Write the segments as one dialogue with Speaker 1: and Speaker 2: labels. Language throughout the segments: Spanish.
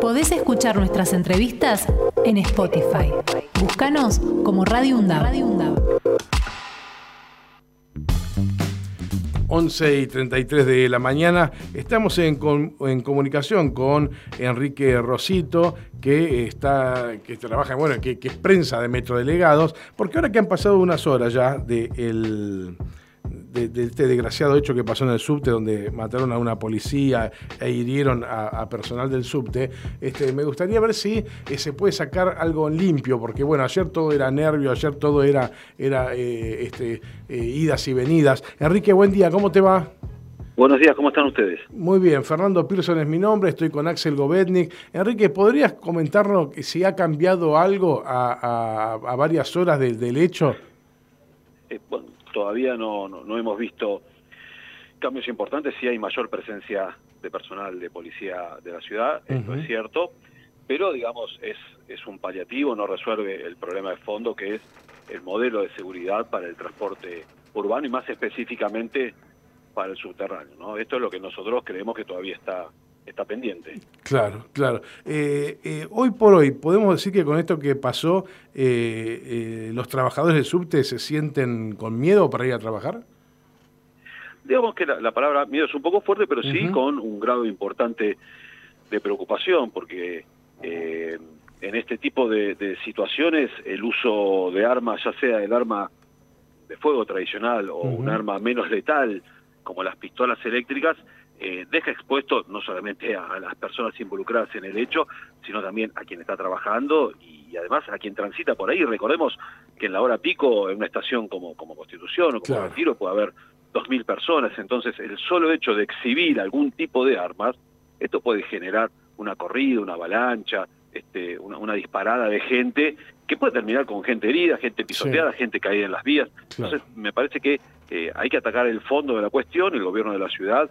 Speaker 1: Podés escuchar nuestras entrevistas en Spotify. Búscanos como Radio UNDAB. Radio UNDAB.
Speaker 2: 11 y 33 de la mañana. Estamos en, comunicación con Enrique Rosito, que está, que trabaja, bueno, que, es prensa de Metro Delegados, porque ahora que han pasado unas horas ya de de, este desgraciado hecho que pasó en el subte, donde mataron a una policía e hirieron a, personal del subte, este, me gustaría ver si eh, se puede sacar algo limpio, porque bueno, ayer todo era nervio, ayer todo era, era eh, este, eh, idas y venidas. Enrique, buen día, ¿cómo te va?
Speaker 3: Buenos días, ¿cómo están ustedes?
Speaker 2: Muy bien, Fernando Pearson es mi nombre, estoy con Axel Govetnik. Enrique, ¿podrías comentarnos si ha cambiado algo a, varias horas del, hecho?
Speaker 3: bueno, todavía no, no, hemos visto cambios importantes, sí hay mayor presencia de personal de policía de la ciudad, esto es cierto, pero digamos es, es un paliativo, no resuelve el problema de fondo que es el modelo de seguridad para el transporte urbano y más específicamente para el subterráneo. ¿no? Esto es lo que nosotros creemos que todavía está está pendiente.
Speaker 2: Claro, claro. Eh, eh, hoy por hoy, podemos decir que con esto que pasó, eh, los trabajadores del subte se sienten con miedo para ir a trabajar.
Speaker 3: Digamos que la, palabra miedo es un poco fuerte, pero sí con un grado importante de preocupación, porque en este tipo de, situaciones el uso de armas, ya sea el arma de fuego tradicional o un arma menos letal, como las pistolas eléctricas, eh, deja expuesto no solamente a, las personas involucradas en el hecho, sino también a quien está trabajando y, además a quien transita por ahí. Recordemos que en la hora pico, en una estación como, como Constitución o como Retiro, puede haber dos mil personas. Entonces, el solo hecho de exhibir algún tipo de armas, esto puede generar una corrida, una avalancha, este, una, disparada de gente que puede terminar con gente herida, gente pisoteada, gente caída en las vías. Entonces, me parece que eh, hay que atacar el fondo de la cuestión, el gobierno de la ciudad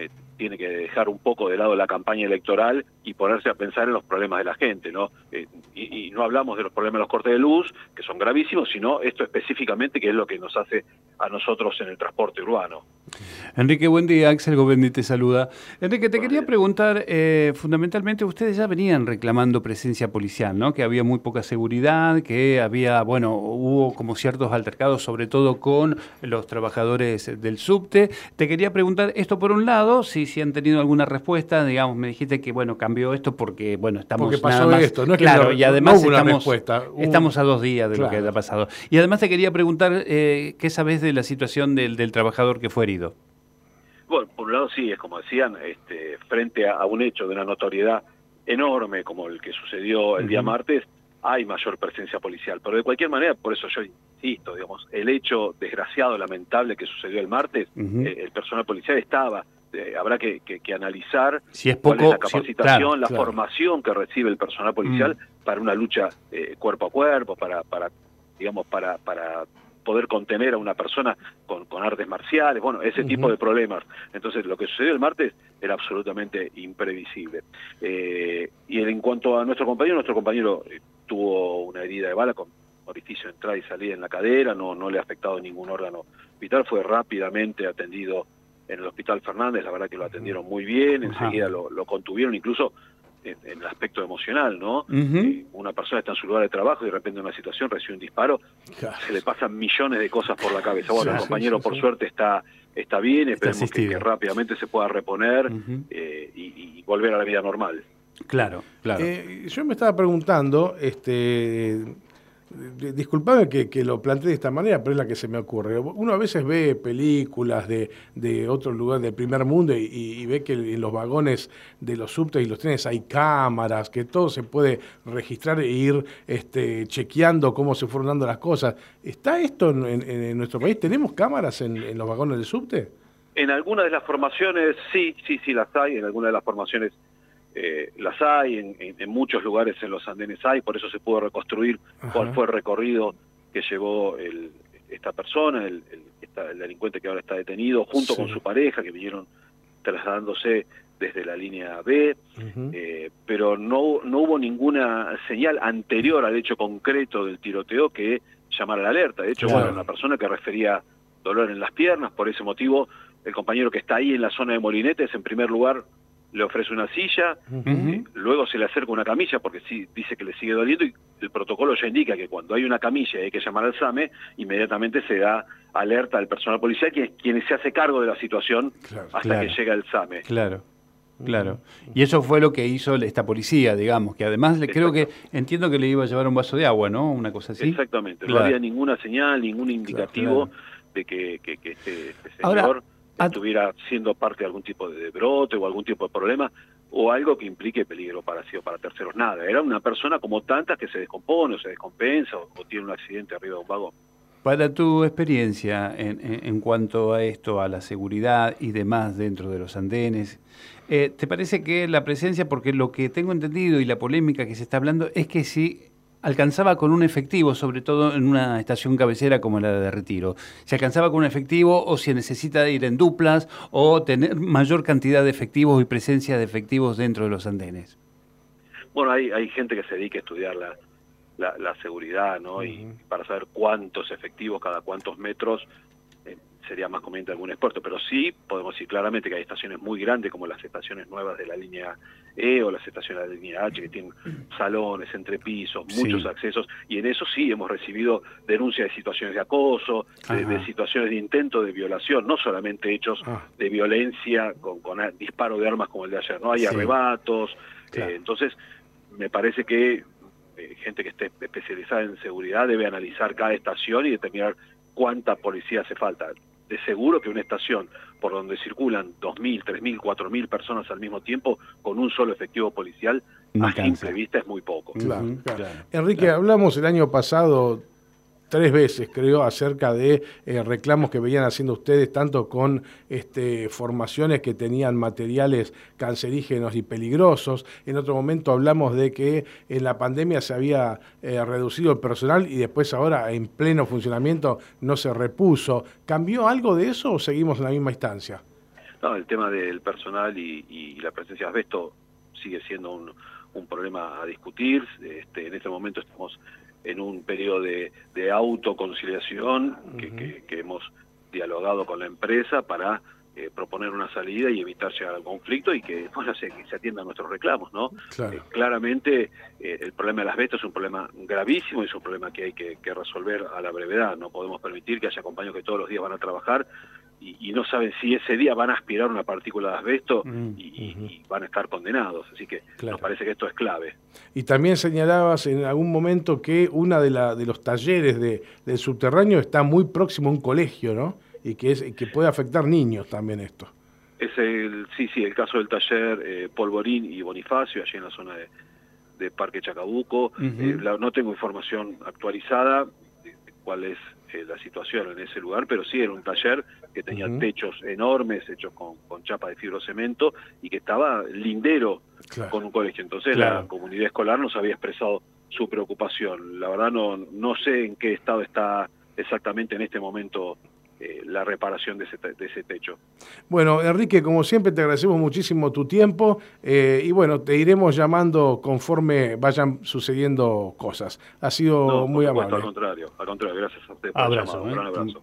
Speaker 3: eh, tiene que dejar un poco de lado la campaña electoral y ponerse a pensar en los problemas de la gente, ¿no? Eh, y, no hablamos de los problemas de los cortes de luz, que son gravísimos, sino esto específicamente, que es lo que nos hace a nosotros en el transporte urbano.
Speaker 4: Enrique, buen día. Axel Govendi te saluda. Enrique, te quería preguntar, eh, fundamentalmente ustedes ya venían reclamando presencia policial, ¿no? Que había muy poca seguridad, que había, bueno, hubo como ciertos altercados, sobre todo con los trabajadores del subte. Te quería preguntar esto por un lado, si, si han tenido alguna respuesta, digamos, me dijiste que, bueno, cambió esto porque, bueno, estamos
Speaker 2: porque pasó esto, no
Speaker 4: claro, y además estamos, estamos a dos días de lo que ha pasado. Y además te quería preguntar, eh, ¿qué sabes de la situación del, del trabajador que fue herido?
Speaker 3: Bueno, por un lado sí, es como decían, este, frente a, un hecho de una notoriedad enorme como el que sucedió el día martes, hay mayor presencia policial. Pero de cualquier manera, por eso yo insisto, digamos, el hecho desgraciado, lamentable que sucedió el martes, eh, el personal policial estaba. Eh, habrá que, analizar
Speaker 4: si es poco,
Speaker 3: cuál es la capacitación, la formación que recibe el personal policial mm. para una lucha eh, cuerpo a cuerpo, para, para digamos, para, para poder contener a una persona con, con artes marciales, bueno, ese tipo de problemas. Entonces, lo que sucedió el martes era absolutamente imprevisible. Eh, y en cuanto a nuestro compañero, nuestro compañero eh, tuvo una herida de bala con orificio entrada y salida en la cadera, no, no le ha afectado ningún órgano vital, fue rápidamente atendido en el Hospital Fernández, la verdad que lo atendieron muy bien, enseguida lo, lo contuvieron, incluso en, el aspecto emocional, ¿no? Eh, una persona está en su lugar de trabajo y de repente en una situación recibe un disparo, se le pasan millones de cosas por la cabeza. Bueno, el compañero por suerte está está bien, esperemos que, rápidamente se pueda reponer eh, y, volver a la vida normal.
Speaker 4: Claro, claro.
Speaker 2: Eh, yo me estaba preguntando, este Disculpame que, lo plantee de esta manera, pero es la que se me ocurre. Uno a veces ve películas de, de otros lugares del primer mundo y, ve que en los vagones de los subtes y los trenes hay cámaras, que todo se puede registrar e ir este, chequeando cómo se fueron dando las cosas. ¿Está esto en, nuestro país? ¿Tenemos cámaras en, los vagones del subte?
Speaker 3: En algunas de las formaciones sí, sí, sí las hay, en algunas de las formaciones eh, las hay, en, muchos lugares en los andenes hay, por eso se pudo reconstruir cuál fue el recorrido que llevó el, esta persona, el, el, delincuente que ahora está detenido, junto con su pareja, que vinieron trasladándose desde la línea B, eh, pero no, no hubo ninguna señal anterior al hecho concreto del tiroteo que llamara la alerta. De hecho, bueno, una persona que refería dolor en las piernas, por ese motivo el compañero que está ahí en la zona de Molinetes, en primer lugar, le ofrece una silla, eh, luego se le acerca una camilla porque sí, dice que le sigue doliendo y el protocolo ya indica que cuando hay una camilla y hay que llamar al SAME, inmediatamente se da alerta al personal policial que es quien se hace cargo de la situación hasta que llega el SAME.
Speaker 4: Claro. Claro. Y eso fue lo que hizo esta policía, digamos, que además le creo que entiendo que le iba a llevar un vaso de agua, ¿no? Una cosa así.
Speaker 3: Exactamente. No había ninguna señal, ningún indicativo de que, que, este, este señor estuviera siendo parte de algún tipo de brote o algún tipo de problema o algo que implique peligro para sí o para terceros. Nada, era una persona como tantas que se descompone o se descompensa o, tiene un accidente arriba de un vagón.
Speaker 4: Para tu experiencia en, en, cuanto a esto, a la seguridad y demás dentro de los andenes, eh, ¿te parece que la presencia, porque lo que tengo entendido y la polémica que se está hablando es que si alcanzaba con un efectivo, sobre todo en una estación cabecera como la de Retiro. ¿Se alcanzaba con un efectivo o se necesita ir en duplas o tener mayor cantidad de efectivos y presencia de efectivos dentro de los andenes?
Speaker 3: Bueno, hay, hay gente que se dedica a estudiar la, la, seguridad, ¿no? Y para saber cuántos efectivos cada cuántos metros sería más conveniente algún experto, pero sí podemos decir claramente que hay estaciones muy grandes como las estaciones nuevas de la línea E o las estaciones de la línea H que tienen salones, entrepisos, muchos accesos y en eso sí hemos recibido denuncias de situaciones de acoso, de, situaciones de intento de violación, no solamente hechos ah. de violencia con, con, disparo de armas como el de ayer, no hay arrebatos, eh, entonces me parece que eh, gente que esté especializada en seguridad debe analizar cada estación y determinar cuánta policía hace falta de seguro que una estación por donde circulan 2.000, 3.000, 4.000 personas al mismo tiempo con un solo efectivo policial, a simple vista es muy poco.
Speaker 2: Enrique, hablamos el año pasado tres veces, creo, acerca de eh, reclamos que venían haciendo ustedes, tanto con este, formaciones que tenían materiales cancerígenos y peligrosos. En otro momento hablamos de que en la pandemia se había eh, reducido el personal y después ahora en pleno funcionamiento no se repuso. ¿Cambió algo de eso o seguimos en la misma instancia?
Speaker 3: No, el tema del personal y, la presencia de asbesto sigue siendo un, un problema a discutir. Este, en este momento estamos en un periodo de, autoconciliación que, hemos dialogado con la empresa para eh, proponer una salida y evitar llegar al conflicto y que bueno, se, se atiendan nuestros reclamos. ¿no? Eh, claramente eh, el problema de las vetas es un problema gravísimo y es un problema que hay que, que, resolver a la brevedad. No podemos permitir que haya compañeros que todos los días van a trabajar y, no saben si ese día van a aspirar una partícula de asbesto mm, y, van a estar condenados. Así que nos parece que esto es clave.
Speaker 2: Y también señalabas en algún momento que una de, la, de los talleres de, del subterráneo está muy próximo a un colegio, ¿no? Y que, es, que puede afectar niños también esto.
Speaker 3: Es el, sí, sí, el caso del taller eh, Polvorín y Bonifacio, allí en la zona de, de Parque Chacabuco. Eh, no tengo información actualizada cuál es eh, la situación en ese lugar, pero sí era un taller que tenía techos enormes hechos con, chapa de fibrocemento y que estaba lindero con un colegio. Entonces la comunidad escolar nos había expresado su preocupación. La verdad no, no sé en qué estado está exactamente en este momento eh, la reparación de ese, de ese, techo.
Speaker 2: Bueno, Enrique, como siempre te agradecemos muchísimo tu tiempo eh, y bueno, te iremos llamando conforme vayan sucediendo cosas. Ha sido muy amable.
Speaker 3: Al contrario, al contrario, gracias a usted
Speaker 4: por abrazo, Un gran ¿eh? abrazo.